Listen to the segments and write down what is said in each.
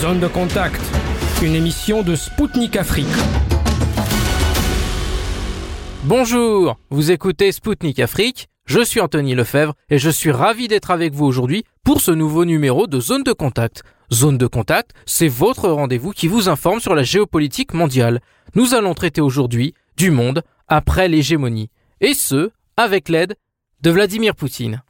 Zone de contact, une émission de Spoutnik Afrique. Bonjour, vous écoutez Spoutnik Afrique, je suis Anthony Lefebvre et je suis ravi d'être avec vous aujourd'hui pour ce nouveau numéro de Zone de contact. Zone de contact, c'est votre rendez-vous qui vous informe sur la géopolitique mondiale. Nous allons traiter aujourd'hui du monde après l'hégémonie, et ce, avec l'aide de Vladimir Poutine.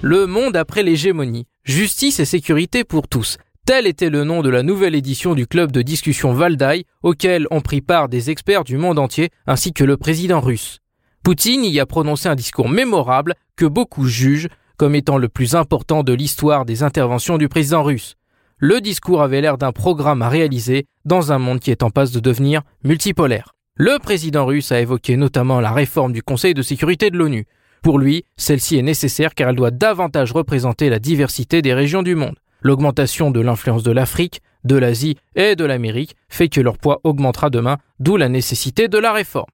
Le monde après l'hégémonie. Justice et sécurité pour tous. Tel était le nom de la nouvelle édition du club de discussion Valdai, auquel ont pris part des experts du monde entier ainsi que le président russe. Poutine y a prononcé un discours mémorable que beaucoup jugent comme étant le plus important de l'histoire des interventions du président russe. Le discours avait l'air d'un programme à réaliser dans un monde qui est en passe de devenir multipolaire. Le président russe a évoqué notamment la réforme du Conseil de sécurité de l'ONU. Pour lui, celle-ci est nécessaire car elle doit davantage représenter la diversité des régions du monde. L'augmentation de l'influence de l'Afrique, de l'Asie et de l'Amérique fait que leur poids augmentera demain, d'où la nécessité de la réforme.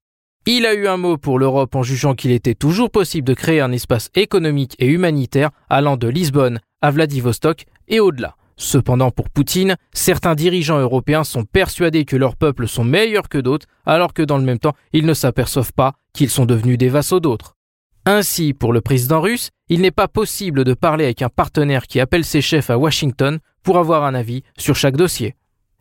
Il a eu un mot pour l'Europe en jugeant qu'il était toujours possible de créer un espace économique et humanitaire allant de Lisbonne à Vladivostok et au-delà. Cependant, pour Poutine, certains dirigeants européens sont persuadés que leurs peuples sont meilleurs que d'autres, alors que dans le même temps, ils ne s'aperçoivent pas qu'ils sont devenus des vassaux d'autres. Ainsi, pour le président russe, il n'est pas possible de parler avec un partenaire qui appelle ses chefs à Washington pour avoir un avis sur chaque dossier.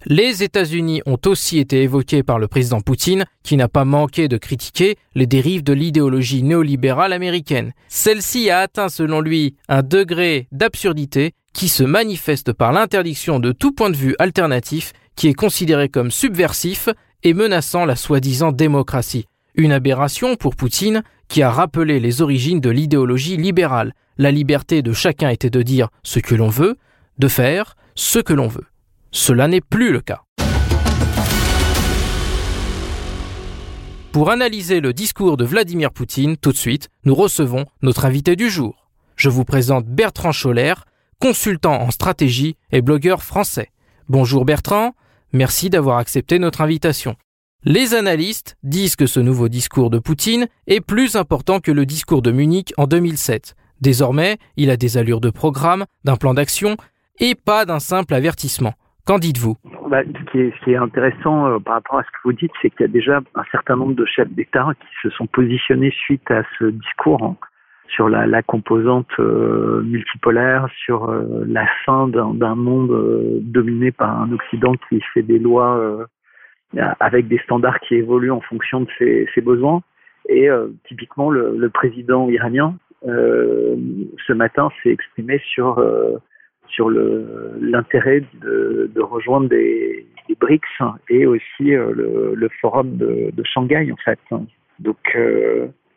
Les États-Unis ont aussi été évoqués par le président Poutine, qui n'a pas manqué de critiquer les dérives de l'idéologie néolibérale américaine. Celle-ci a atteint, selon lui, un degré d'absurdité qui se manifeste par l'interdiction de tout point de vue alternatif qui est considéré comme subversif et menaçant la soi-disant démocratie. Une aberration pour Poutine qui a rappelé les origines de l'idéologie libérale. La liberté de chacun était de dire ce que l'on veut, de faire ce que l'on veut. Cela n'est plus le cas. Pour analyser le discours de Vladimir Poutine, tout de suite, nous recevons notre invité du jour. Je vous présente Bertrand Scholler, consultant en stratégie et blogueur français. Bonjour Bertrand, merci d'avoir accepté notre invitation. Les analystes disent que ce nouveau discours de Poutine est plus important que le discours de Munich en 2007. Désormais, il a des allures de programme, d'un plan d'action et pas d'un simple avertissement. Qu'en dites-vous? Bah, ce, qui est, intéressant euh, par rapport à ce que vous dites, c'est qu'il y a déjà un certain nombre de chefs d'État qui se sont positionnés suite à ce discours sur la, composante euh, multipolaire, sur euh, la fin d'un monde dominé par un Occident qui fait des lois avec des standards qui évoluent en fonction de ses, besoins. Et euh, typiquement, le, président iranien, euh, ce matin, s'est exprimé sur euh, sur l'intérêt de, rejoindre des, BRICS et aussi le, forum de, Shanghai, en fait. Donc,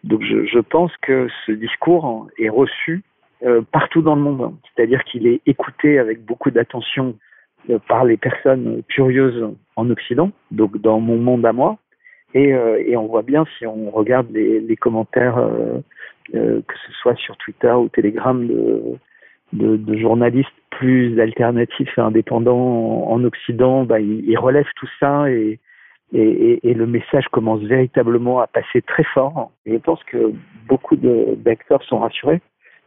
donc je, pense que ce discours est reçu partout dans le monde. C'est-à-dire qu'il est écouté avec beaucoup d'attention par les personnes curieuses en Occident, donc dans mon monde à moi. Et, euh, on voit bien si on regarde les, commentaires, euh, euh, que ce soit sur Twitter ou Telegram, de, journalistes plus alternatifs et indépendants en, Occident, bah, ils, relèvent tout ça et, et, le message commence véritablement à passer très fort. Et je pense que beaucoup d'acteurs sont rassurés.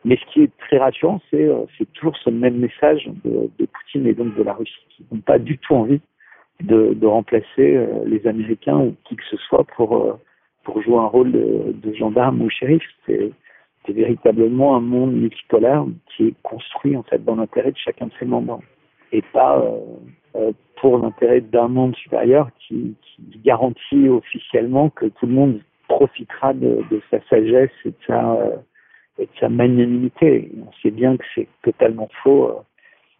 Mais ce qui est très rassurant, c'est euh, toujours ce même message de, de, Poutine et donc de la Russie qui n'ont pas du tout envie de, de remplacer euh, les Américains ou qui que ce soit pour, euh, pour jouer un rôle de, de gendarme ou shérif. C'est véritablement un monde multipolaire qui est construit en fait dans l'intérêt de chacun de ses membres et pas euh, pour l'intérêt d'un monde supérieur qui, qui, garantit officiellement que tout le monde profitera de, de sa sagesse et de sa de sa magnanimité. On sait bien que c'est totalement faux, euh,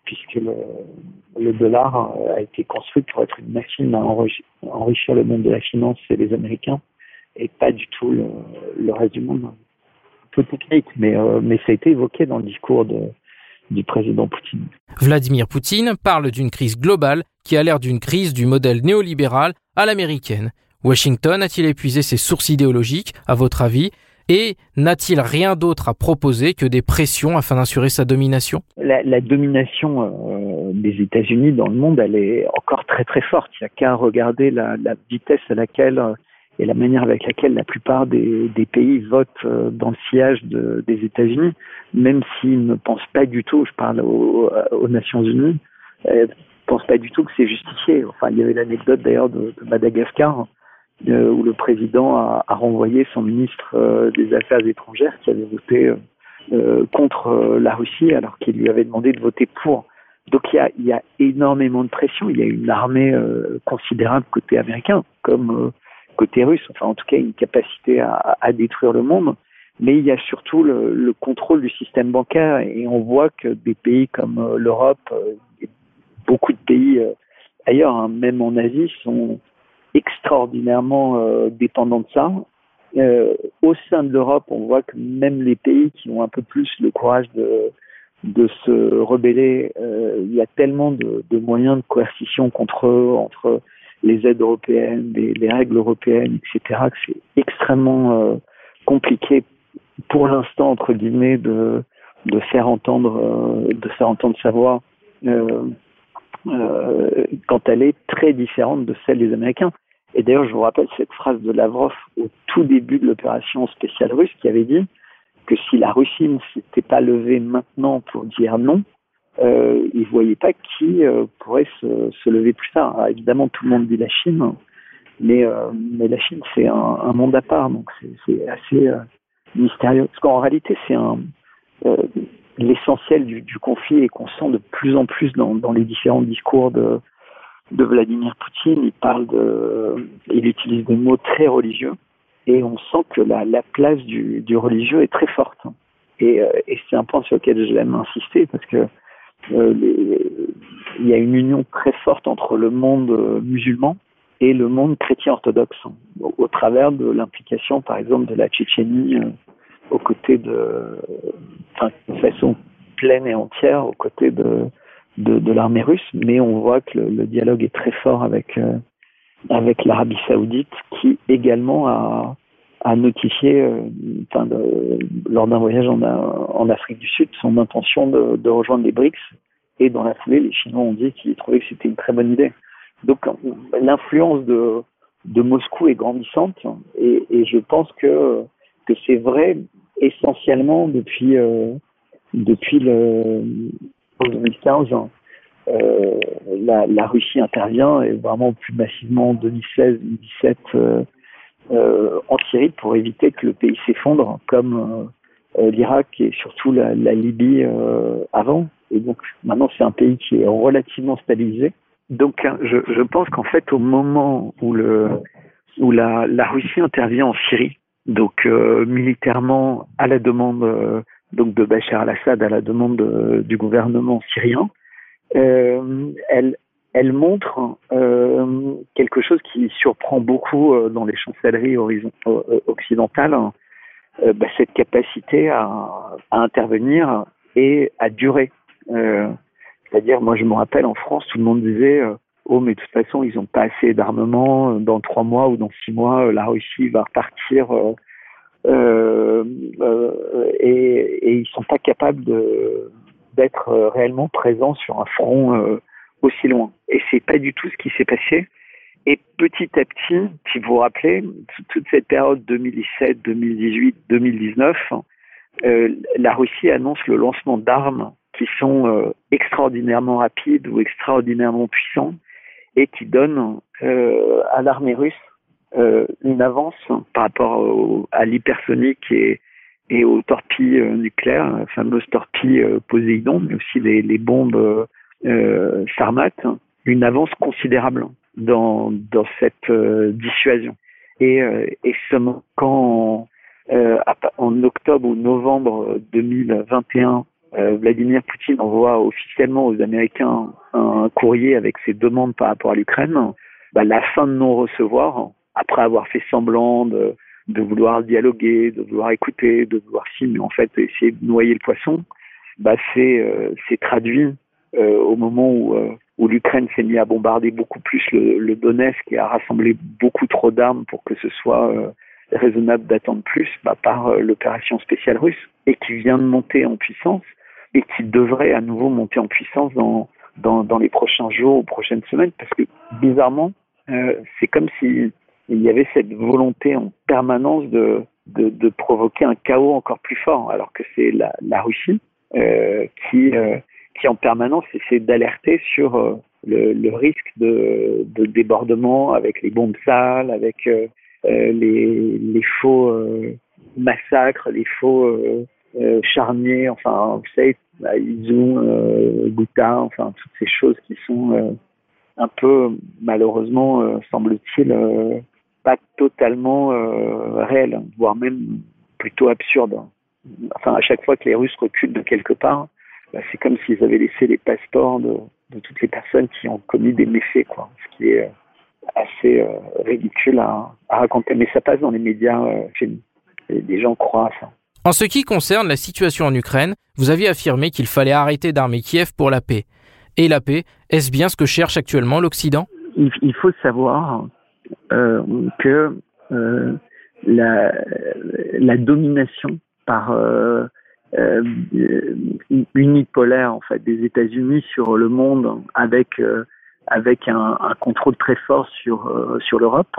puisque le, dollar euh, a été construit pour être une machine à enrichir, le monde de la finance et les Américains, et pas du tout le, reste du monde. Peu technique, mais, euh, mais ça a été évoqué dans le discours du président Poutine. Vladimir Poutine parle d'une crise globale qui a l'air d'une crise du modèle néolibéral à l'américaine. Washington a-t-il épuisé ses sources idéologiques, à votre avis? Et n'a-t-il rien d'autre à proposer que des pressions afin d'assurer sa domination? La, domination euh, des États-Unis dans le monde, elle est encore très très forte. Il n'y a qu'à regarder la, vitesse à laquelle euh, et la manière avec laquelle la plupart des, pays votent euh, dans le sillage de, des États-Unis, même s'ils ne pensent pas du tout, je parle aux, Nations Unies, euh, pensent pas du tout que c'est justifié. Enfin, il y avait l'anecdote d'ailleurs de, Madagascar euh, où le président a, a renvoyé son ministre euh, des Affaires étrangères qui avait voté euh, contre la Russie alors qu'il lui avait demandé de voter pour. Donc il y a, y a énormément de pression. Il y a une armée considérable côté américain, comme côté russe, enfin en tout cas une capacité à, à détruire le monde, mais il y a surtout le, le, contrôle du système bancaire et on voit que des pays comme euh, l'Europe, euh, beaucoup de pays euh, ailleurs, hein, même en Asie, sont extraordinairement euh, dépendants de ça. Euh, au sein de l'Europe, on voit que même les pays qui ont un peu plus le courage de, de se rebeller, euh, il y a tellement de, de, moyens de coercition contre eux, entre les aides européennes, les, les règles européennes, etc., que c'est extrêmement euh, compliqué pour l'instant, entre guillemets, de, de faire entendre, euh, de faire entendre sa voix euh, quand elle est très différente de celle des Américains. Et d'ailleurs, je vous rappelle cette phrase de Lavrov au tout début de l'opération spéciale russe qui avait dit que si la Russie ne s'était pas levée maintenant pour dire non, euh, ils ne voyaient pas qui euh, pourrait se, lever plus tard. Alors, évidemment, tout le monde dit la Chine, mais, euh, la Chine, c'est un, monde à part, donc c'est assez mystérieux. Parce qu'en réalité, c'est un l'essentiel du, conflit et qu'on sent de plus en plus dans, les différents discours de, Vladimir Poutine. Il parle de, il utilise des mots très religieux et on sent que la, la place du, religieux est très forte. Et, et c'est un point sur lequel j'aime insister parce que euh, il y a une union très forte entre le monde euh, musulman et le monde chrétien orthodoxe, au, au travers de l'implication, par exemple, de la Tchétchénie euh, aux côtés de, enfin, de façon pleine et entière, aux côtés de, de, l'armée russe. Mais on voit que le, dialogue est très fort avec euh, avec l'Arabie Saoudite, qui également a a notifié, euh, lors d'un voyage en, en, Afrique du Sud, son intention de, de, rejoindre les BRICS. Et dans la foulée, les Chinois ont dit qu'ils trouvaient que c'était une très bonne idée. Donc, l'influence de, de Moscou est grandissante, et je pense que que c'est vrai essentiellement depuis euh, depuis le 2015. Euh, la, la, Russie intervient et vraiment plus massivement en 2016-2017 euh, euh, en Syrie pour éviter que le pays s'effondre, comme euh, l'Irak et surtout la, la Libye euh, avant. Et donc maintenant c'est un pays qui est relativement stabilisé. Donc je, je pense qu'en fait au moment où le où la, la Russie intervient en Syrie, donc euh, militairement à la demande euh, donc de Bachar al-Assad, à la demande de, du gouvernement syrien, euh, elle elle montre euh, quelque chose qui surprend beaucoup euh, dans les chancelleries euh, occidentales, euh, bah, cette capacité à, à, intervenir et à durer. C'est-à-dire, moi je me rappelle en France, tout le monde disait oh mais de toute façon ils n'ont pas assez d'armement, dans trois mois ou dans six mois la Russie va repartir et, et ils sont pas capables d'être réellement présents sur un front aussi loin. Et c'est pas du tout ce qui s'est passé. Et petit à petit, si vous vous rappelez, toute cette période 2017, 2018, 2019, euh, la Russie annonce le lancement d'armes qui sont euh, extraordinairement rapides ou extraordinairement puissants et qui donnent euh, à l'armée russe euh, une avance par rapport à l'hypersonique et, aux torpilles euh, nucléaires, les fameuses torpilles euh, Poséidon, mais aussi les, bombes euh, Sarmat une avance considérable dans, cette dissuasion. Et, et seulement quand en octobre ou novembre 2021, euh, Vladimir Poutine envoie officiellement aux Américains un courrier avec ses demandes par rapport à l'Ukraine, bah, la fin de non-recevoir, après avoir fait semblant de, vouloir dialoguer, de vouloir écouter, de vouloir si, mais en fait essayer de noyer le poisson, bah, c'est euh, traduit euh, au moment où, euh, l'Ukraine s'est mis à bombarder beaucoup plus le, le, Donetsk et à rassembler beaucoup trop d'armes pour que ce soit euh, raisonnable d'attendre plus bah, par l'opération spéciale russe et qui vient de monter en puissance et qui devrait à nouveau monter en puissance dans, dans, les prochains jours ou prochaines semaines parce que bizarrement, euh, c'est comme si y avait cette volonté en permanence de, de, provoquer un chaos encore plus fort, alors que c'est la, Russie euh, qui, euh, qui en permanence essaie d'alerter sur le, le, risque de, de, débordement avec les bombes sales, avec les, les, faux massacres, les faux charniers, enfin, vous savez, Izu, Ghouta, enfin, toutes ces choses qui sont un peu, malheureusement, semble-t-il, pas totalement euh, réel, voire même plutôt absurde. Enfin, à chaque fois que les Russes reculent de quelque part, bah, c'est comme s'ils avaient laissé les passeports de, de, toutes les personnes qui ont commis des méfaits, quoi. Ce qui est euh, assez euh, ridicule à, à, raconter. Mais ça passe dans les médias euh, les gens croient à ça. En ce qui concerne la situation en Ukraine, vous aviez affirmé qu'il fallait arrêter d'armer Kiev pour la paix. Et la paix, est-ce bien ce que cherche actuellement l'Occident? Il, faut savoir euh, que euh, la, la, domination par euh, unipolaire en fait des États-Unis sur le monde avec avec un, un, contrôle très fort sur sur l'Europe,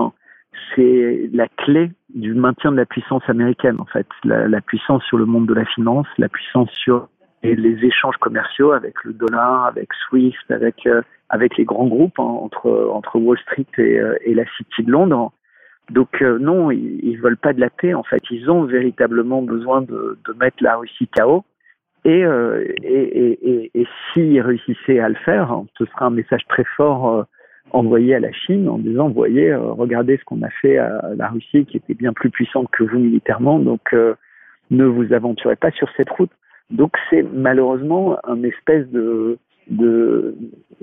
c'est la clé du maintien de la puissance américaine en fait, la, puissance sur le monde de la finance, la puissance sur les échanges commerciaux avec le dollar, avec SWIFT, avec avec les grands groupes hein, entre Wall Street et, euh, et, la City de Londres. Donc euh, non, ils, ils veulent pas de la paix. En fait, ils ont véritablement besoin de, mettre la Russie KO. Et, euh, et, et, s'ils réussissaient à le faire, hein, ce sera un message très fort euh, envoyé à la Chine en disant, voyez, regardez ce qu'on a fait à la Russie qui était bien plus puissante que vous militairement, donc ne vous aventurez pas sur cette route. Donc c'est malheureusement un espèce de de,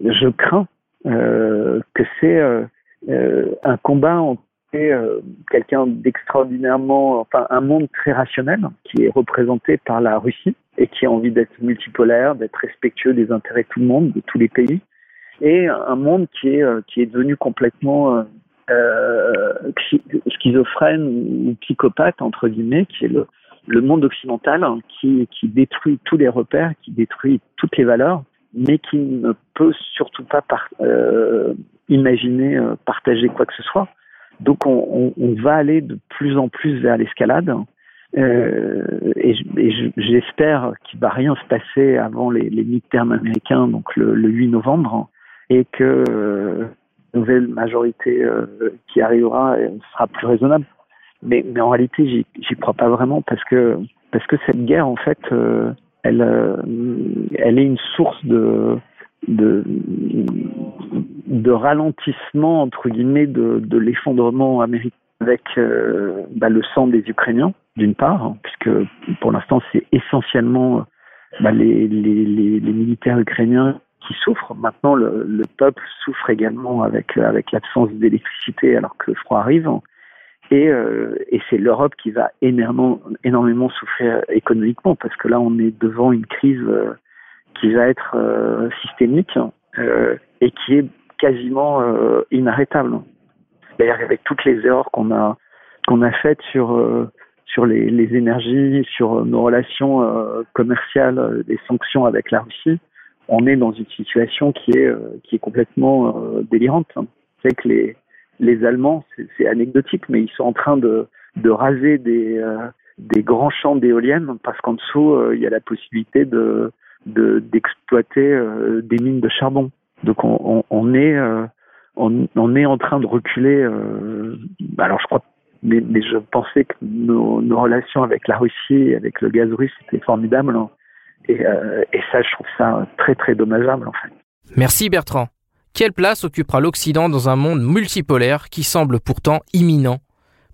je crains euh, que c'est euh, euh, un combat entre euh, quelqu'un d'extraordinairement, enfin un monde très rationnel qui est représenté par la Russie et qui a envie d'être multipolaire, d'être respectueux des intérêts de tout le monde, de tous les pays, et un monde qui est qui est devenu complètement euh, schizophrène ou psychopathe entre guillemets, qui est le, le monde occidental qui, qui détruit tous les repères, qui détruit toutes les valeurs mais qui ne peut surtout pas par, euh, imaginer euh, partager quoi que ce soit. Donc on, on, va aller de plus en plus vers l'escalade. Euh, et, j'espère qu'il va rien se passer avant les, les mid-termes américains, donc le, le, 8 novembre, et que euh, nouvelle majorité euh, qui arrivera sera plus raisonnable. Mais, mais en réalité, j'y crois pas vraiment parce que parce que cette guerre, en fait, euh, elle, elle est une source de, de, de ralentissement entre guillemets de, de l'effondrement américain avec euh, bah, le sang des Ukrainiens d'une part, hein, puisque pour l'instant c'est essentiellement bah, les, les, les, militaires ukrainiens qui souffrent. Maintenant le, le peuple souffre également avec avec l'absence d'électricité alors que le froid arrive. Et, euh, et c'est l'Europe qui va énormément, énormément souffrir économiquement parce que là, on est devant une crise euh, qui va être euh, systémique euh, et qui est quasiment euh, inarrêtable. D'ailleurs, avec toutes les erreurs qu'on a qu'on a faites sur sur les, les, énergies, sur nos relations commerciales, les sanctions avec la Russie, on est dans une situation qui est qui est complètement délirante. C'est que les les Allemands, c'est anecdotique, mais ils sont en train de, de raser des, euh, des grands champs d'éoliennes parce qu'en dessous, euh, il y a la possibilité de d'exploiter euh, des mines de charbon. Donc on, on, on est on, on, est en train de reculer. alors je crois, mais, mais, je pensais que nos, nos, relations avec la Russie, avec le gaz russe, étaient formidables. Et, et ça, je trouve ça très très dommageable en fait. Merci Bertrand. Quelle place occupera l'Occident dans un monde multipolaire qui semble pourtant imminent?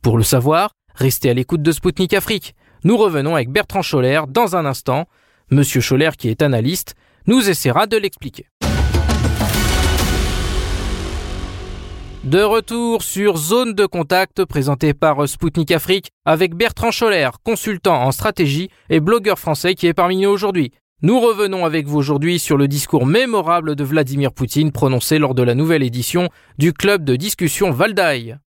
Pour le savoir, restez à l'écoute de Spoutnik Afrique. Nous revenons avec Bertrand Scholler dans un instant. Monsieur Scholler, qui est analyste, nous essaiera de l'expliquer. De retour sur Zone de contact présenté par Spoutnik Afrique avec Bertrand Scholler, consultant en stratégie et blogueur français qui est parmi nous aujourd'hui. Nous revenons avec vous aujourd'hui sur le discours mémorable de Vladimir Poutine prononcé lors de la nouvelle édition du club de discussion Valdaï.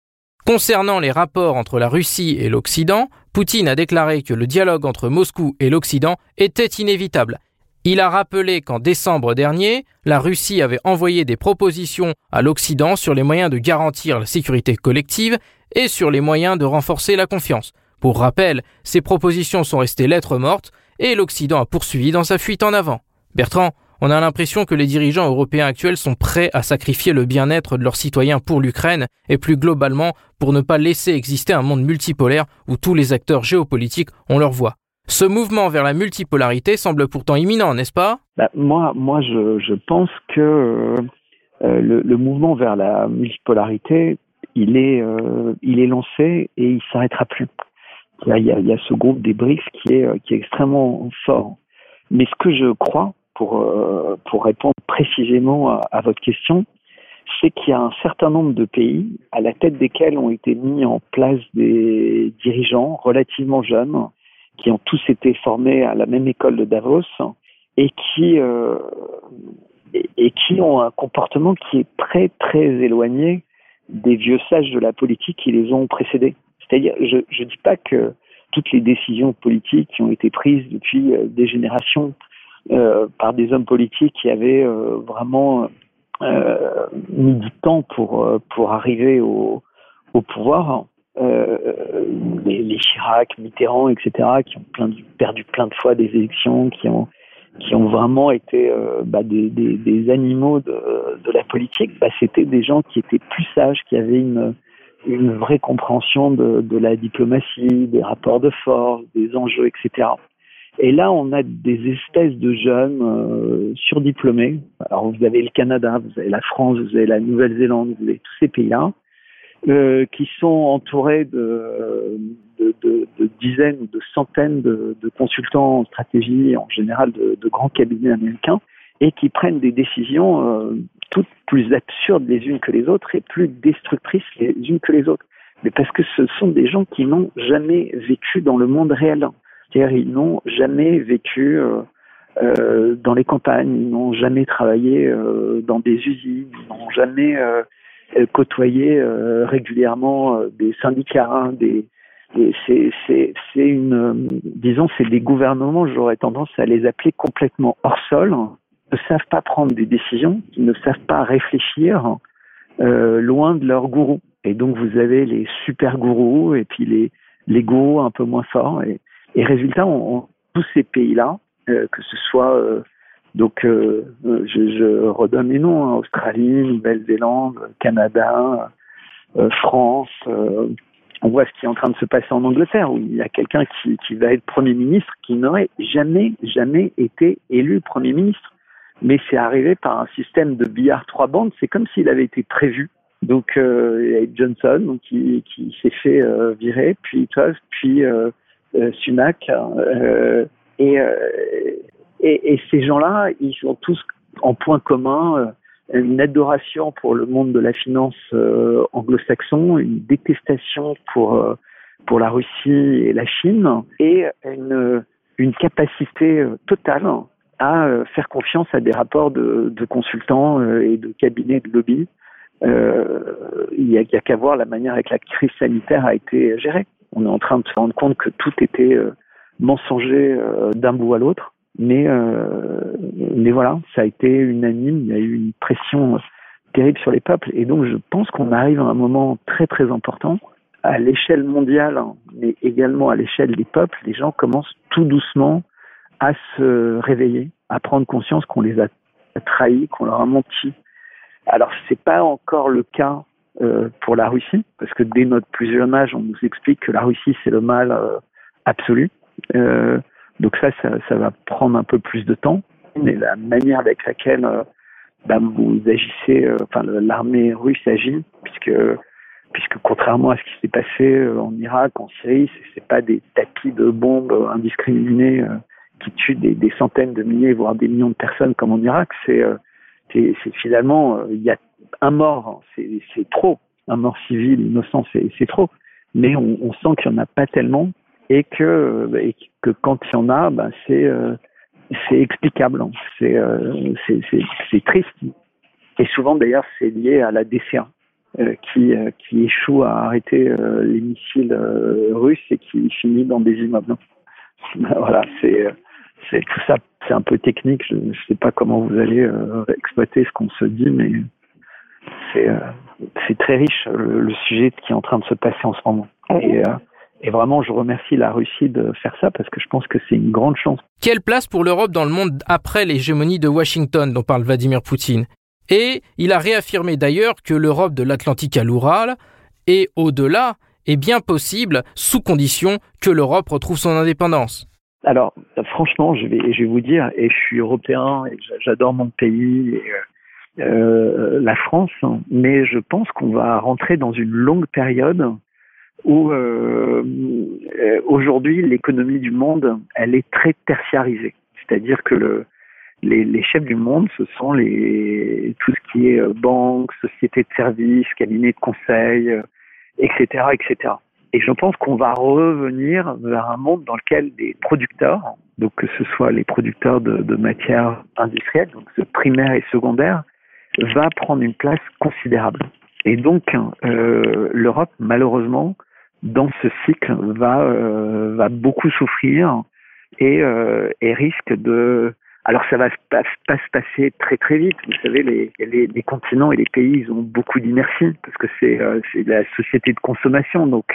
Concernant les rapports entre la Russie et l'Occident, Poutine a déclaré que le dialogue entre Moscou et l'Occident était inévitable. Il a rappelé qu'en décembre dernier, la Russie avait envoyé des propositions à l'Occident sur les moyens de garantir la sécurité collective et sur les moyens de renforcer la confiance. Pour rappel, ces propositions sont restées lettres mortes et l'Occident a poursuivi dans sa fuite en avant. Bertrand, on a l'impression que les dirigeants européens actuels sont prêts à sacrifier le bien-être de leurs citoyens pour l'Ukraine et plus globalement pour ne pas laisser exister un monde multipolaire où tous les acteurs géopolitiques ont leur voix. Ce mouvement vers la multipolarité semble pourtant imminent, n'est-ce pas? Bah, Moi, moi, je, pense que euh, le, mouvement vers la multipolarité, il est, euh, il est lancé et il s'arrêtera plus. Il y, a, ce groupe des BRICS qui est, qui est extrêmement fort. Mais ce que je crois, pour, euh, pour répondre précisément à votre question, c'est qu'il y a un certain nombre de pays à la tête desquels ont été mis en place des dirigeants relativement jeunes, qui ont tous été formés à la même école de Davos et qui euh, et, qui ont un comportement qui est très très éloigné des vieux sages de la politique qui les ont précédés. C'est-à-dire, je ne dis pas que toutes les décisions politiques qui ont été prises depuis euh, des générations euh, par des hommes politiques qui avaient vraiment mis du temps pour pour arriver au pouvoir. Les, les, Chirac, Mitterrand, etc., qui ont plein perdu plein de fois des élections, qui ont qui ont vraiment été bah, des, des, des, animaux de, de la politique, bah, c'était des gens qui étaient plus sages, qui avaient une, une vraie compréhension de, de, la diplomatie, des rapports de force, des enjeux, etc. Et là, on a des espèces de jeunes euh, surdiplômés. Alors, vous avez le Canada, vous avez la France, vous avez la Nouvelle-Zélande, vous avez tous ces pays-là, euh, qui sont entourés de, dizaines ou de centaines de, consultants en stratégie, en général de, grands cabinets américains, et qui prennent des décisions euh, toutes plus absurdes les unes que les autres et plus destructrices les unes que les autres. Mais parce que ce sont des gens qui n'ont jamais vécu dans le monde réel. C'est-à-dire ils n'ont jamais vécu euh, dans les campagnes, ils n'ont jamais travaillé dans des usines, ils n'ont jamais euh, côtoyé euh, régulièrement euh, des syndicats, hein, des c'est c'est c'est disons c'est des gouvernements j'aurais tendance à les appeler complètement hors sol ne savent pas prendre des décisions ne savent pas réfléchir euh, loin de leur gourou et donc vous avez les super gourous et puis les les gourous un peu moins forts et et résultat, on, tous ces pays-là, euh, que ce soit euh, donc euh, je, je, redonne les noms hein, Australie, Nouvelle-Zélande, Canada, euh, France. Euh, on voit ce qui est en train de se passer en Angleterre, où il y a quelqu'un qui, qui va être Premier ministre qui n'aurait jamais, jamais été élu Premier ministre. Mais c'est arrivé par un système de billard trois bandes, c'est comme s'il avait été prévu. Donc euh, il y a Johnson donc, qui, qui s'est fait euh, virer, puis Tusk, puis euh, Sunak. Et, et, et, ces gens-là, ils ont tous en point commun une adoration pour le monde de la finance anglo-saxon, une détestation pour pour la Russie et la Chine, et une, une capacité totale à faire confiance à des rapports de, de consultants et de cabinets de lobby. Euh, il n'y a, a qu'à voir la manière avec la crise sanitaire a été gérée on est en train de se rendre compte que tout était euh, mensonger euh, d'un bout à l'autre. Mais, euh, mais voilà, ça a été unanime, il y a eu une pression terrible sur les peuples. Et donc, je pense qu'on arrive à un moment très, très important. À l'échelle mondiale, mais également à l'échelle des peuples, les gens commencent tout doucement à se réveiller, à prendre conscience qu'on les a trahis, qu'on leur a menti. Alors, c'est pas encore le cas euh, pour la Russie, parce que dès notre plus jeune âge, on nous explique que la Russie, c'est le mal euh, absolu. Euh, donc ça, ça, ça, va prendre un peu plus de temps. Mais la manière avec laquelle euh, bah, vous agissez, euh, enfin l'armée russe agit, puisque puisque contrairement à ce qui s'est passé en Irak, en Syrie, c'est pas des tapis de bombes indiscriminés qui tuent des, centaines de milliers, voire des millions de personnes comme en Irak. C'est c'est finalement il y a un mort, c'est trop. Un mort civil, innocent, c'est trop. Mais on, on sent qu'il n'y en a pas tellement et que, et que quand il y en a, ben c'est euh, explicable. Hein. Euh, c'est triste. Et souvent, d'ailleurs, c'est lié à la DCA. Euh, qui, euh, qui échoue à arrêter euh, les missiles euh, russes et qui finit dans des immeubles. voilà, c'est c'est tout ça, c'est un peu technique. Je ne sais pas comment vous allez exploiter ce qu'on se dit, mais c'est euh, c'est très riche le, sujet qui est en train de se passer en ce moment. Et, et vraiment, je remercie la Russie de faire ça parce que je pense que c'est une grande chance. Quelle place pour l'Europe dans le monde après l'hégémonie de Washington dont parle Vladimir Poutine Et il a réaffirmé d'ailleurs que l'Europe de l'Atlantique à l'Oural et au-delà est bien possible sous condition que l'Europe retrouve son indépendance. Alors, franchement, je vais, je vais vous dire, et je suis européen, et j'adore mon pays, et, euh, la France, mais je pense qu'on va rentrer dans une longue période où euh, euh, aujourd'hui l'économie du monde, elle est très tertiarisée. C'est-à-dire que le, les, les, chefs du monde, ce sont les, tout ce qui est euh, banque, société de services, cabinet de conseil, etc., etc. Et je pense qu'on va revenir vers un monde dans lequel les producteurs, donc que ce soit les producteurs de, de matières industrielles, donc primaire et secondaire, va prendre une place considérable. Et donc, euh, l'Europe, malheureusement, dans ce cycle va euh, va beaucoup souffrir et, euh, et risque de alors ça va pas, pas, se passer très très vite. Vous savez, les, les, les continents et les pays, ils ont beaucoup d'inertie parce que c'est euh, la société de consommation. Donc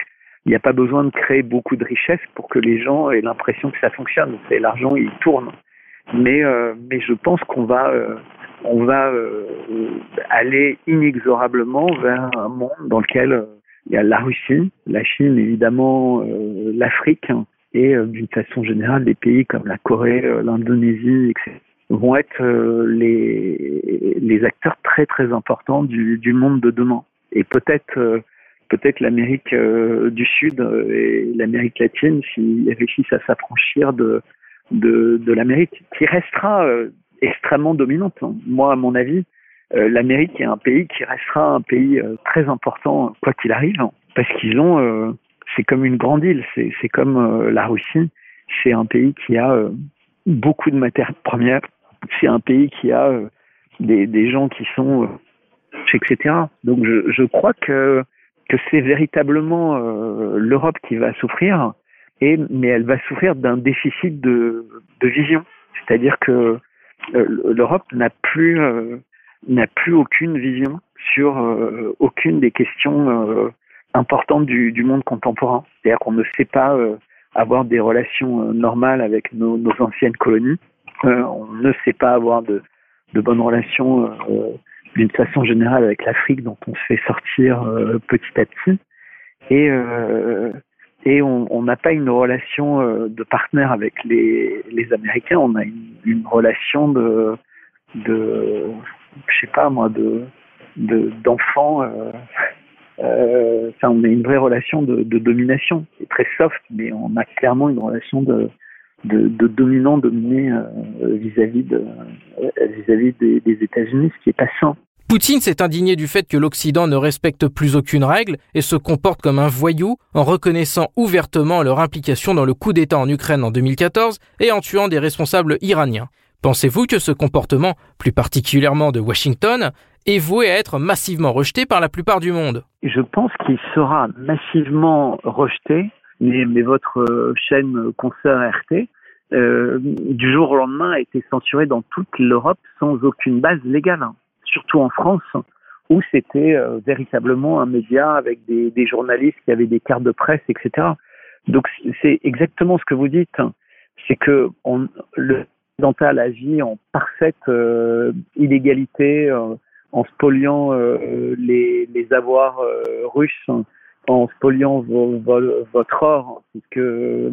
il n'y a pas besoin de créer beaucoup de richesses pour que les gens aient l'impression que ça fonctionne. C'est l'argent, il tourne. Mais euh, mais je pense qu'on va euh, on va aller inexorablement vers un monde dans lequel il y a la Russie, la Chine évidemment, euh, l'Afrique et euh, d'une façon générale des pays comme la Corée, euh, l'Indonésie, etc. vont être les, acteurs très très importants du, monde de demain. Et peut-être peut-être l'Amérique du Sud et l'Amérique latine s'ils réussissent à s'affranchir de, l'Amérique, qui restera extrêmement dominante. Moi, à mon avis, l'Amérique est un pays qui restera un pays euh, très important quoi qu'il arrive, parce qu'ils ont, euh, c'est comme une grande île, c'est comme la Russie, c'est un pays qui a beaucoup de matières premières, c'est un pays qui a des, des, gens qui sont, etc. Donc je, je crois que que c'est véritablement l'Europe qui va souffrir, et mais elle va souffrir d'un déficit de, de vision, c'est-à-dire que l'Europe n'a plus n'a plus aucune vision sur euh, aucune des questions euh, importantes du, monde contemporain. C'est-à-dire qu'on ne sait pas euh, avoir des relations normales avec nos, anciennes colonies. on ne sait pas avoir de, bonnes relations d'une façon générale avec l'Afrique dont on se fait sortir petit à petit. Et, on n'a pas une relation de partenaire avec les, Américains, on a une, relation de je sais pas moi, de d'enfants. Euh, euh, on a une vraie relation de, domination. C'est très soft, mais on a clairement une relation de, dominant dominé euh, vis-à-vis de vis-à-vis des, des États-Unis, ce qui est pas sain. Poutine s'est indigné du fait que l'Occident ne respecte plus aucune règle et se comporte comme un voyou en reconnaissant ouvertement leur implication dans le coup d'État en Ukraine en 2014 et en tuant des responsables iraniens. Pensez-vous que ce comportement, plus particulièrement de Washington, est voué à être massivement rejeté par la plupart du monde? Je pense qu'il sera massivement rejeté, mais, votre chaîne concert RT, euh, du jour au lendemain, a été censurée dans toute l'Europe sans aucune base légale, hein. surtout en France, où c'était euh, véritablement un média avec des, journalistes qui avaient des cartes de presse, etc. Donc c'est exactement ce que vous dites, hein. c'est que le, occidentale agit en parfaite euh, illégalité, euh, en spoliant euh, les, les, avoirs russes, en spoliant votre or, ce que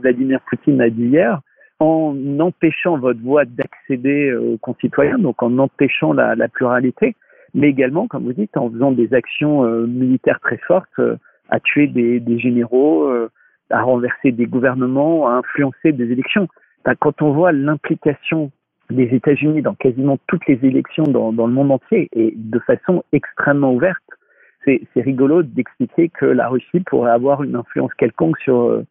Vladimir Poutine a dit hier, en empêchant votre voix d'accéder aux concitoyens, donc en empêchant la, la, pluralité, mais également, comme vous dites, en faisant des actions militaires très fortes, à tuer des, des généraux, à renverser des gouvernements, à influencer des élections. Bah, quand on voit l'implication des États-Unis dans quasiment toutes les élections dans, le monde entier et de façon extrêmement ouverte, c'est rigolo d'expliquer que la Russie pourrait avoir une influence quelconque sur,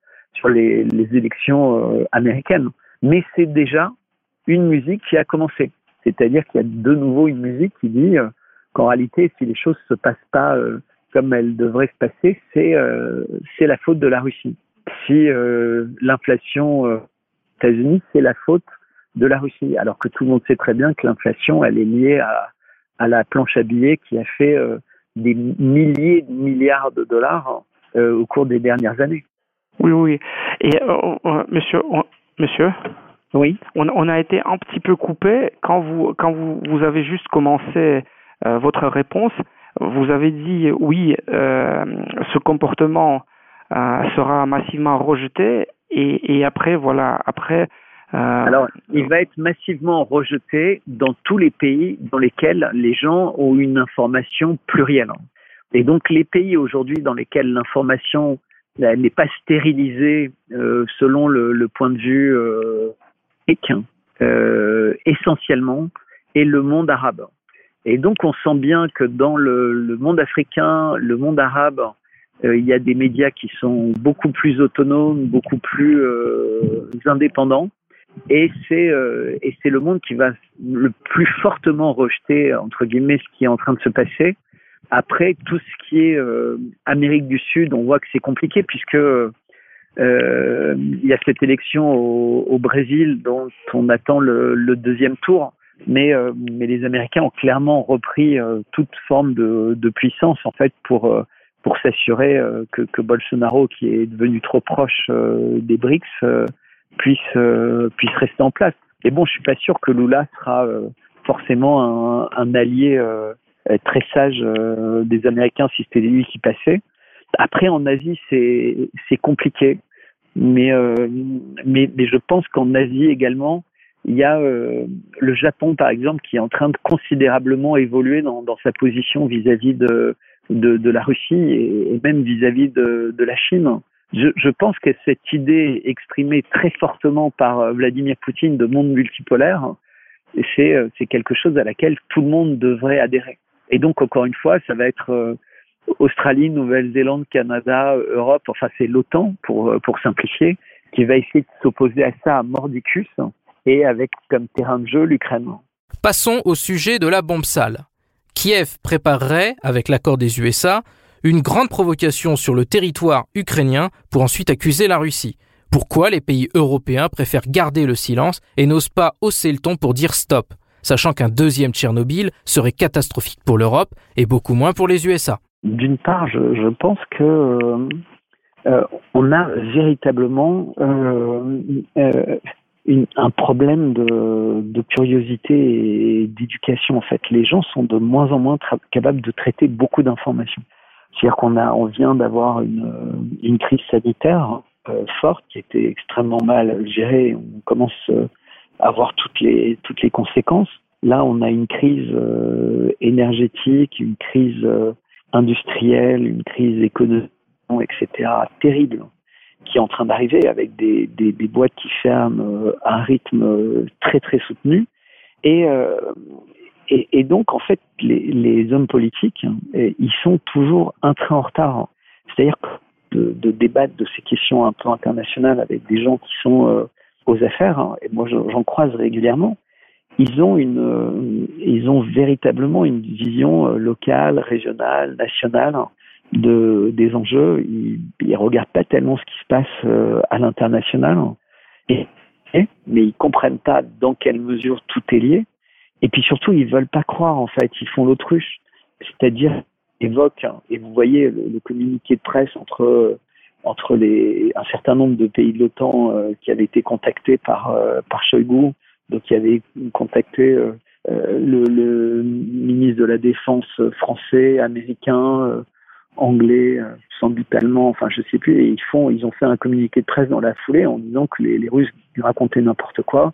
les, élections euh, américaines. Mais c'est déjà une musique qui a commencé. C'est-à-dire qu'il y a de nouveau une musique qui dit euh, qu'en réalité, si les choses se passent pas euh, comme elles devraient se passer, c'est la faute de la Russie. Si l'inflation États-Unis, c'est la faute de la Russie, alors que tout le monde sait très bien que l'inflation, elle est liée à, à la planche à billets qui a fait euh, des milliers de milliards de dollars au cours des dernières années. Oui, oui. Et monsieur, monsieur? Oui. On, on, a été un petit peu coupé quand vous, quand vous, vous avez juste commencé votre réponse. Vous avez dit oui, ce comportement sera massivement rejeté et, et après, voilà, après. Euh, Alors, il va être massivement rejeté dans tous les pays dans lesquels les gens ont une information plurielle. Et donc, les pays aujourd'hui dans lesquels l'information n'est pas stérilisée euh, selon le, le, point de vue euh, euh, essentiellement, est le monde arabe. Et donc, on sent bien que dans le, le monde africain, le monde arabe, euh, il y a des médias qui sont beaucoup plus autonomes, beaucoup plus euh, indépendants. Et c'est euh, et c'est le monde qui va le plus fortement rejeter entre guillemets ce qui est en train de se passer. Après tout ce qui est Amérique du Sud, on voit que c'est compliqué puisque euh, il y a cette élection au, au, Brésil dont on attend le, le deuxième tour, mais mais les Américains ont clairement repris toute forme de, de, puissance en fait pour pour s'assurer euh, que, Bolsonaro, qui est devenu trop proche euh, des BRICS, euh, puisse, puisse rester en place. Et bon, je suis pas sûr que Lula sera forcément un, allié très sage des Américains si c'était lui qui passait. Après, en Asie, c'est compliqué, mais, mais je pense qu'en Asie également, il y a le Japon par exemple qui est en train de considérablement évoluer dans, sa position vis-à-vis -vis de de, la Russie et, même vis-à-vis de, la Chine. Je, pense que cette idée exprimée très fortement par euh, Vladimir Poutine de monde multipolaire, c'est euh, quelque chose à laquelle tout le monde devrait adhérer. Et donc, encore une fois, ça va être euh, Australie, Nouvelle-Zélande, Canada, Europe, enfin c'est l'OTAN pour, pour simplifier, qui va essayer de s'opposer à ça à mordicus et avec comme terrain de jeu l'Ukraine. Passons au sujet de la bombe sale. Kiev préparerait, avec l'accord des USA, une grande provocation sur le territoire ukrainien pour ensuite accuser la Russie. Pourquoi les pays européens préfèrent garder le silence et n'osent pas hausser le ton pour dire stop, sachant qu'un deuxième Tchernobyl serait catastrophique pour l'Europe et beaucoup moins pour les USA D'une part, je, pense que euh, euh, on a véritablement euh, un problème de, de curiosité et d'éducation en fait. Les gens sont de moins en moins capables de traiter beaucoup d'informations. C'est-à-dire qu'on a, on vient d'avoir une, une crise sanitaire euh, forte qui était extrêmement mal gérée. On commence euh, à voir toutes les toutes les conséquences. Là, on a une crise euh, énergétique, une crise industrielle, une crise économique, etc. terrible qui est en train d'arriver avec des, des, boîtes qui ferment euh, à un rythme euh, très très soutenu. Et, euh, et, et, donc, en fait, les, hommes politiques, hein, ils sont toujours un train en retard. C'est-à-dire de, de, débattre de ces questions un peu internationales avec des gens qui sont aux affaires, hein, et moi j'en croise régulièrement, ils ont une, ils ont véritablement une vision locale, régionale, nationale de, des enjeux. Ils ne regardent pas tellement ce qui se passe euh, à l'international, et, mais ils comprennent pas dans quelle mesure tout est lié. Et puis surtout, ils veulent pas croire, en fait. Ils font l'autruche. C'est-à-dire, évoquent, hein, et vous voyez le, le, communiqué de presse entre, entre les, un certain nombre de pays de l'OTAN euh, qui avaient été contactés par, euh, par Shoigu, donc qui avaient contacté euh, le, le, ministre de la Défense français, américain, anglais, euh, sans doute allemand, enfin je sais plus, et ils font, ils ont fait un communiqué de presse dans la foulée en disant que les, les Russes racontaient n'importe quoi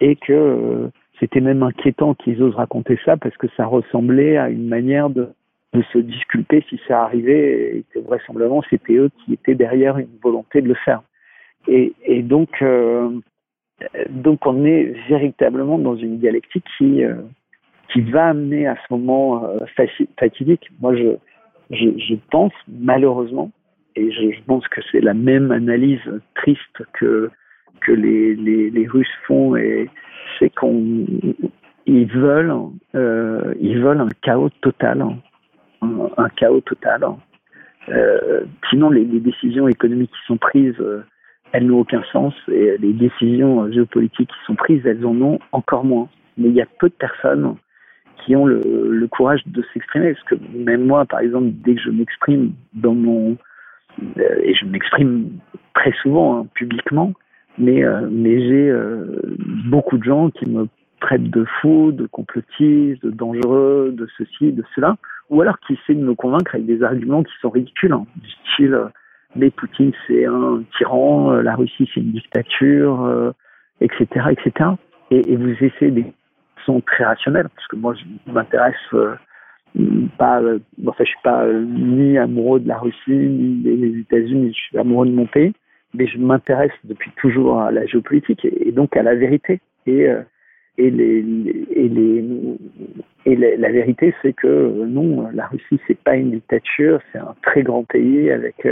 et que euh, c'était même inquiétant qu'ils osent raconter ça parce que ça ressemblait à une manière de, se disculper si ça arrivait et que vraisemblablement c'était eux qui étaient derrière une volonté de le faire. Et, et donc, euh, donc on est véritablement dans une dialectique qui qui va amener à ce moment fatidique. Moi, je je, pense malheureusement, et je, pense que c'est la même analyse triste que les, Russes font, et c'est qu'on ils veulent euh, ils veulent un chaos total, un, un chaos total. Euh, sinon, les, les, décisions économiques qui sont prises, euh, elles n'ont aucun sens, et les décisions géopolitiques qui sont prises, elles en ont encore moins. Mais il y a peu de personnes qui ont le, courage de s'exprimer. Parce que même moi, par exemple, dès que je m'exprime dans mon euh, et je m'exprime très souvent hein, publiquement, mais euh, mais j'ai euh, beaucoup de gens qui me traitent de fou, de complotiste, de dangereux, de ceci, de cela, ou alors qui essaient de me convaincre avec des arguments qui sont ridicules, hein, du style mais Poutine c'est un tyran, la Russie c'est une dictature, etc., etc. Et, vous essayez sont très rationnels, parce que moi, je m'intéresse euh, pas, euh, enfin, je suis pas euh, ni amoureux de la Russie, ni des États-Unis, je suis amoureux de mon pays, mais je m'intéresse depuis toujours à la géopolitique et, donc à la vérité. Et, et, les, et, les, et la, vérité, c'est que non, la Russie, c'est pas une dictature, c'est un très grand pays avec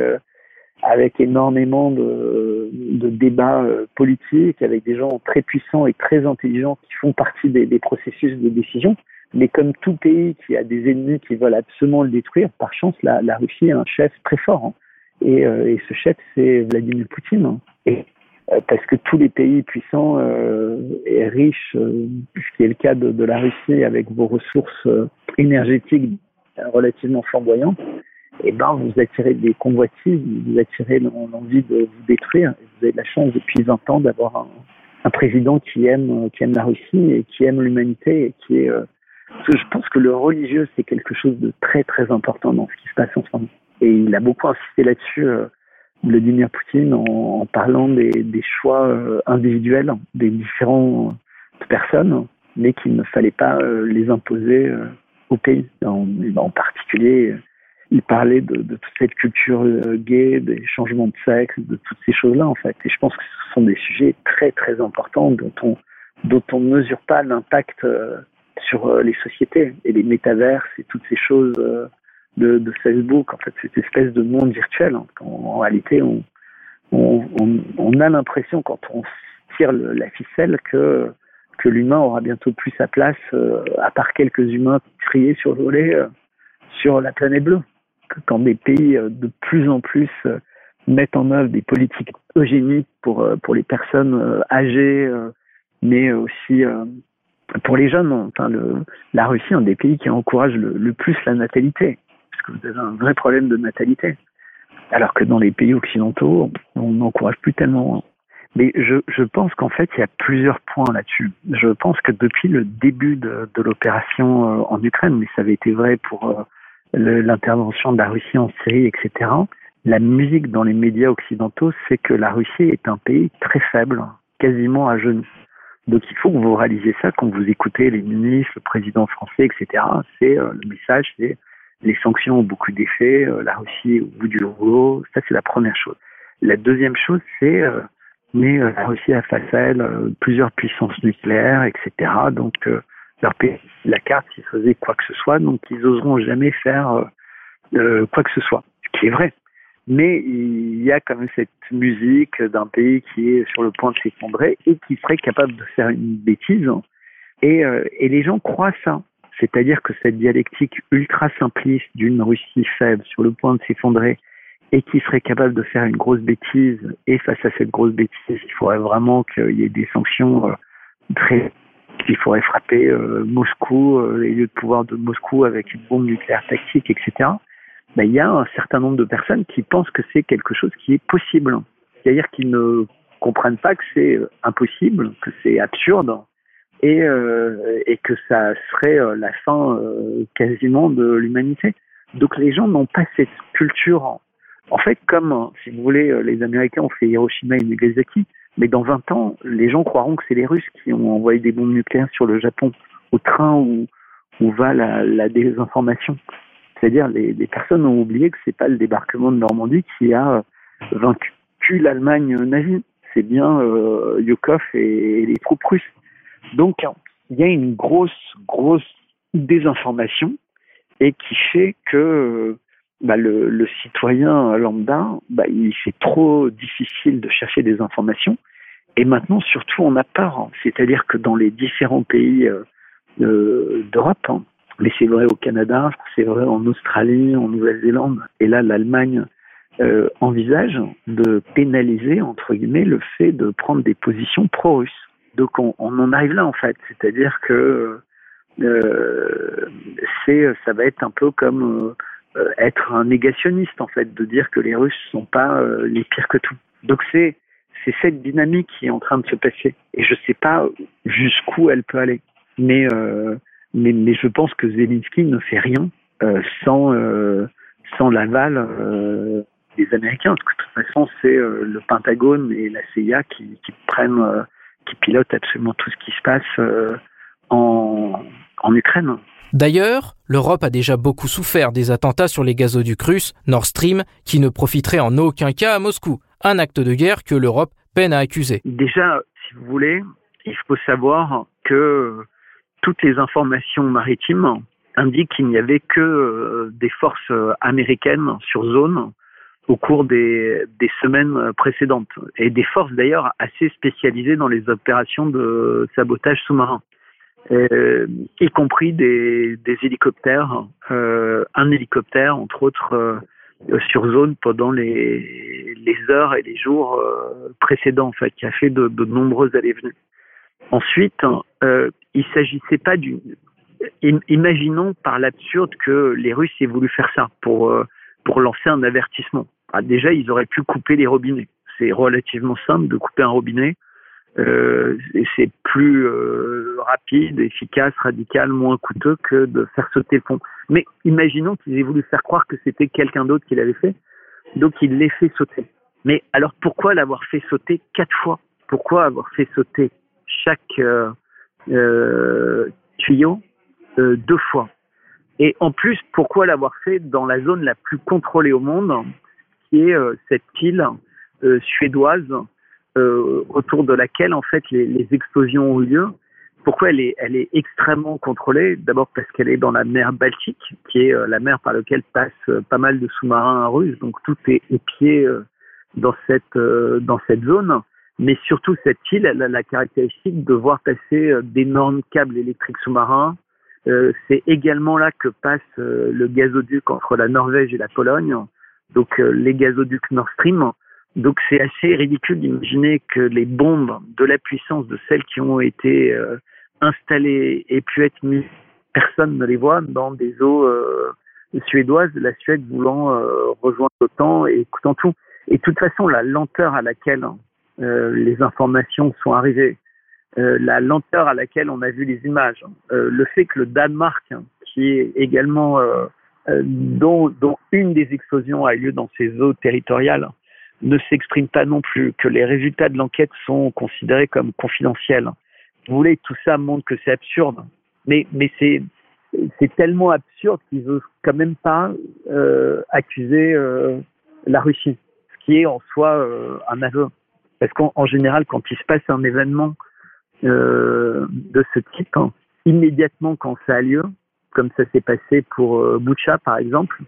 avec énormément de, de débats euh, politiques, avec des gens très puissants et très intelligents qui font partie des, des, processus de décision. Mais comme tout pays qui a des ennemis qui veulent absolument le détruire, par chance, la, la Russie a un chef très fort. Hein. Et, euh, et, ce chef, c'est Vladimir Poutine. Hein. Et euh, parce que tous les pays puissants et riches, ce qui est le cas de, de, la Russie avec vos ressources énergétiques relativement flamboyantes, eh ben, vous attirez des convoitises, vous attirez l'envie de vous détruire. Vous avez la chance depuis 20 ans d'avoir un, président qui aime, qui aime la Russie et qui aime l'humanité et qui est. Euh, je pense que le religieux c'est quelque chose de très très important dans ce qui se passe en ce moment. Et il a beaucoup insisté là-dessus, euh, Vladimir Poutine, en, en parlant des, des choix euh, individuels des différentes personnes, mais qu'il ne fallait pas euh, les imposer au pays, en, en particulier il parlait de, de, toute cette culture euh, gay, des changements de sexe, de toutes ces choses-là en fait. Et je pense que ce sont des sujets très très importants dont on dont on ne mesure pas l'impact euh, sur euh, les sociétés et les métaverses et toutes ces choses de, de, Facebook, en fait, cette espèce de monde virtuel. Hein, en, réalité, on, on, on, a l'impression quand on tire la ficelle que que l'humain aura bientôt plus sa place, à part quelques humains triés, survolés, sur la planète bleue quand des pays euh, de plus en plus euh, mettent en œuvre des politiques eugéniques pour, euh, pour les personnes âgées, mais aussi pour les jeunes. Enfin, la Russie est un des pays qui encourage le, plus la natalité, parce que vous avez un vrai problème de natalité. Alors que dans les pays occidentaux, on n'encourage plus tellement. Mais je, je pense qu'en fait, il y a plusieurs points là-dessus. Je pense que depuis le début de l'opération en Ukraine, mais ça avait été vrai pour l'intervention de la Russie en Syrie, etc., la musique dans les médias occidentaux, c'est que la Russie est un pays très faible, quasiment à genoux. Donc il faut que vous réalisez ça quand vous écoutez les ministres, le président français, etc. C'est euh, le message, c'est les sanctions ont beaucoup d'effets, euh, la Russie est au bout du rouleau. Ça c'est la première chose. La deuxième chose, c'est euh, mais la Russie a face à elle plusieurs puissances nucléaires, etc. Donc leur payer la carte s'ils faisaient quoi que ce soit, donc ils oseront jamais faire euh, euh, quoi que ce soit, ce qui est vrai. Mais il y a quand même cette musique d'un pays qui est sur le point de s'effondrer et qui serait capable de faire une bêtise. Et, euh, et les gens croient ça. C'est-à-dire que cette dialectique ultra simpliste d'une Russie faible sur le point de s'effondrer et qui serait capable de faire une grosse bêtise, et face à cette grosse bêtise, il faudrait vraiment qu'il y ait des sanctions très qu'il faudrait frapper euh, Moscou, euh, les lieux de pouvoir de Moscou avec une bombe nucléaire tactique, etc. Ben, il y a un certain nombre de personnes qui pensent que c'est quelque chose qui est possible. C'est-à-dire qu'ils ne comprennent pas que c'est impossible, que c'est absurde et, euh, et que ça serait euh, la fin euh, quasiment de l'humanité. Donc les gens n'ont pas cette culture. En fait, comme, si vous voulez, les Américains ont fait Hiroshima et Nagasaki, mais dans 20 ans, les gens croiront que c'est les Russes qui ont envoyé des bombes nucléaires sur le Japon, au train où, va la, désinformation. C'est-à-dire, les, les, personnes ont oublié que c'est pas le débarquement de Normandie qui a vaincu l'Allemagne nazie. C'est bien euh, Yukov et, les troupes russes. Donc, il y a une grosse, grosse désinformation et qui fait que bah, le, le, citoyen lambda, bah, il c'est trop difficile de chercher des informations. Et maintenant, surtout, on a peur. Hein. C'est-à-dire que dans les différents pays euh, d'Europe, hein, mais c'est vrai au Canada, c'est vrai en Australie, en Nouvelle-Zélande, et là, l'Allemagne euh, envisage de pénaliser, entre guillemets, le fait de prendre des positions pro-russes. Donc, on, en arrive là, en fait. C'est-à-dire que c'est, ça va être un peu comme être un négationniste en fait, de dire que les Russes sont pas les pires que tout. Donc c'est c'est cette dynamique qui est en train de se passer. Et je ne sais pas jusqu'où elle peut aller. Mais, euh, mais, je pense que Zelensky ne fait rien euh, sans, euh, sans l'aval des Américains. De toute façon, c'est le Pentagone et la CIA qui, qui prennent, qui pilotent absolument tout ce qui se passe en, en Ukraine. D'ailleurs, l'Europe a déjà beaucoup souffert des attentats sur les gazoducs russes, Nord Stream, qui ne profiteraient en aucun cas à Moscou un acte de guerre que l'Europe peine à accuser. Déjà, si vous voulez, il faut savoir que toutes les informations maritimes indiquent qu'il n'y avait que euh, des forces américaines sur zone au cours des, semaines précédentes et des forces d'ailleurs assez spécialisées dans les opérations de sabotage sous-marin, euh, y compris des, hélicoptères, euh, un hélicoptère entre autres euh, sur zone pendant les, les heures et les jours euh, précédents, en fait, qui a fait de, de nombreuses allées-venues. Ensuite, euh, il s'agissait pas d'une. Imaginons par l'absurde que les Russes aient voulu faire ça pour euh, pour lancer un avertissement. Ah, déjà, ils auraient pu couper les robinets. C'est relativement simple de couper un robinet. Euh, c'est plus euh, rapide, efficace, radical, moins coûteux que de faire sauter le pont. Mais imaginons qu'ils aient voulu faire croire que c'était quelqu'un d'autre qui l'avait fait, donc il l'ait fait sauter. Mais alors pourquoi l'avoir fait sauter quatre fois? Pourquoi avoir fait sauter chaque euh, euh tuyau euh, deux fois? Et en plus, pourquoi l'avoir fait dans la zone la plus contrôlée au monde, qui est cette île suédoise autour de laquelle en fait les, explosions ont eu lieu? Pourquoi elle est, elle est extrêmement contrôlée? D'abord parce qu'elle est dans la mer Baltique, qui est euh, la mer par laquelle passent euh, pas mal de sous-marins russes, donc tout est épié dans cette dans cette zone. Mais surtout cette île, a la caractéristique de voir passer d'énormes câbles électriques sous-marins. C'est également là que passe le gazoduc entre la Norvège et la Pologne, donc les gazoducs Nord Stream donc c'est assez ridicule d'imaginer que les bombes de la puissance de celles qui ont été euh, installées et pu être mises, personne ne les voit dans des eaux euh, suédoises, la Suède voulant euh, rejoindre l'OTAN et écoutant tout. Et de toute façon, la lenteur à laquelle les informations sont arrivées, la lenteur à laquelle on a vu les images, le fait que le Danemark, qui est également dont, dont une des explosions a eu lieu dans ses eaux territoriales, ne s'exprime pas non plus, que les résultats de l'enquête sont considérés comme confidentiels. Vous voulez, tout ça montre que c'est absurde. Mais, c'est, tellement absurde qu'ils n'osent quand même pas euh, accuser euh, la Russie, ce qui est en soi euh, un aveu. Parce qu'en général, quand il se passe un événement de ce type, immédiatement quand ça a lieu, comme ça s'est passé pour Boucha par exemple,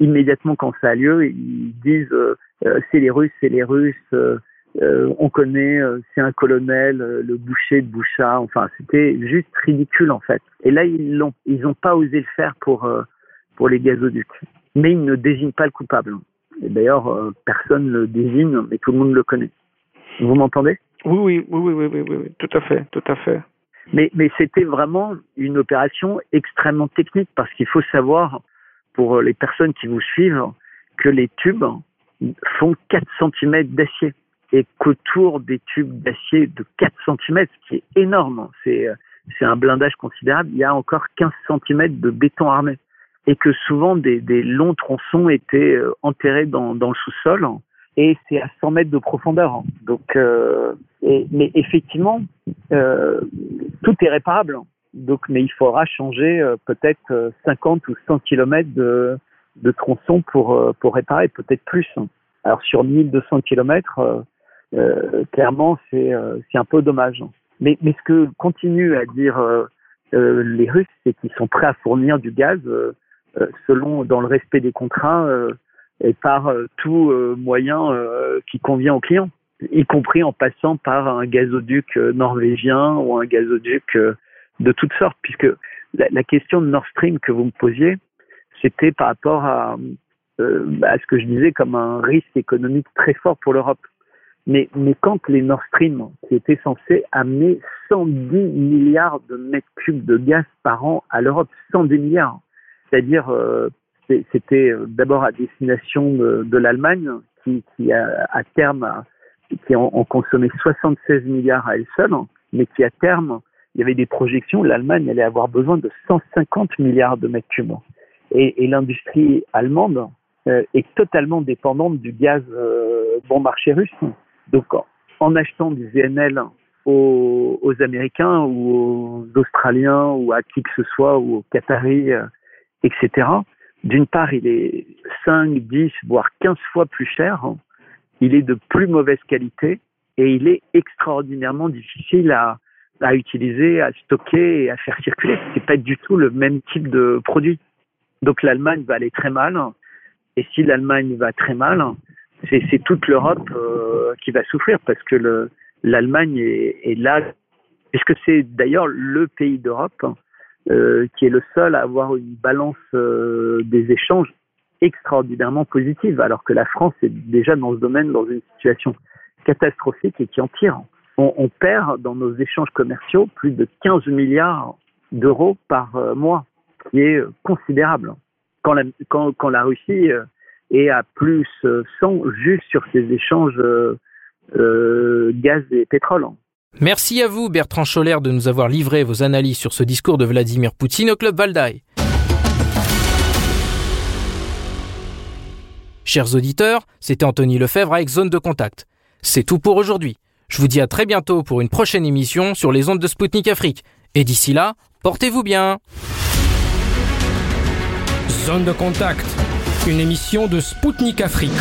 immédiatement quand ça a lieu, ils disent euh, euh, c'est les Russes, c'est les Russes, euh, on connaît, c'est un colonel, le boucher de Boucha. Enfin, c'était juste ridicule en fait. Et là, ils l'ont, ils n'ont pas osé le faire pour pour les gazoducs. Mais ils ne désignent pas le coupable. Et d'ailleurs, personne ne le désigne, mais tout le monde le connaît. Vous m'entendez? Oui, oui, oui, oui, oui, oui, oui, tout à fait, tout à fait. Mais, mais c'était vraiment une opération extrêmement technique parce qu'il faut savoir pour les personnes qui vous suivent que les tubes font 4 cm d'acier et qu'autour des tubes d'acier de 4 cm, ce qui est énorme, c'est c'est un blindage considérable, il y a encore 15 cm de béton armé et que souvent des, des longs tronçons étaient euh, enterrés dans, dans le sous-sol et c'est à 100 mètres de profondeur. Donc, euh, et, mais effectivement, euh, tout est réparable. Donc, mais il faudra changer euh, peut-être 50 euh, ou 100 km de, de tronçon pour, euh, pour réparer, peut-être plus. Alors sur 1200 km, euh, clairement, c'est c'est un peu dommage. Mais, mais ce que continuent à dire les Russes, c'est qu'ils sont prêts à fournir du gaz selon dans le respect des contrats et par tout moyen qui convient aux clients, y compris en passant par un gazoduc norvégien ou un gazoduc de toutes sortes, puisque la, la, question de Nord Stream que vous me posiez, c'était par rapport à, euh, à, ce que je disais comme un risque économique très fort pour l'Europe. Mais, mais quand les Nord Stream, qui étaient censés amener 110 milliards de mètres cubes de gaz par an à l'Europe, 110 milliards, c'est-à-dire euh, c'était euh, d'abord à destination de, l'Allemagne, qui, qui a, à terme qui en, en consommé 76 milliards à elle seule, mais qui à terme, il y avait des projections, l'Allemagne allait avoir besoin de 150 milliards de mètres cubes. Et, l'industrie allemande euh, est totalement dépendante du gaz euh, bon marché russe. Donc, en achetant du VNL aux, aux, Américains ou aux Australiens ou à qui que ce soit ou aux Qataris, euh, etc., d'une part, il est 5, 10, voire 15 fois plus cher. Il est de plus mauvaise qualité et il est extraordinairement difficile à, à utiliser, à stocker et à faire circuler. C'est pas du tout le même type de produit. Donc l'Allemagne va aller très mal. Et si l'Allemagne va très mal, c'est toute l'Europe euh, qui va souffrir parce que l'Allemagne est, là, puisque c'est d'ailleurs le pays d'Europe euh, qui est le seul à avoir une balance euh, des échanges extraordinairement positive, alors que la France est déjà dans ce domaine dans une situation catastrophique et qui en tire. On, perd dans nos échanges commerciaux plus de 15 milliards d'euros par euh, mois, qui est considérable. Quand la, Russie euh, est à plus 100 juste sur ses échanges euh, gaz et pétrole. Merci à vous, Bertrand Scholler, de nous avoir livré vos analyses sur ce discours de Vladimir Poutine au Club Valdaï. Chers auditeurs, c'était Anthony Lefebvre avec Zone de Contact. C'est tout pour aujourd'hui. Je vous dis à très bientôt pour une prochaine émission sur les ondes de Spoutnik Afrique. Et d'ici là, portez-vous bien. Zone de Contact, une émission de Spoutnik Afrique.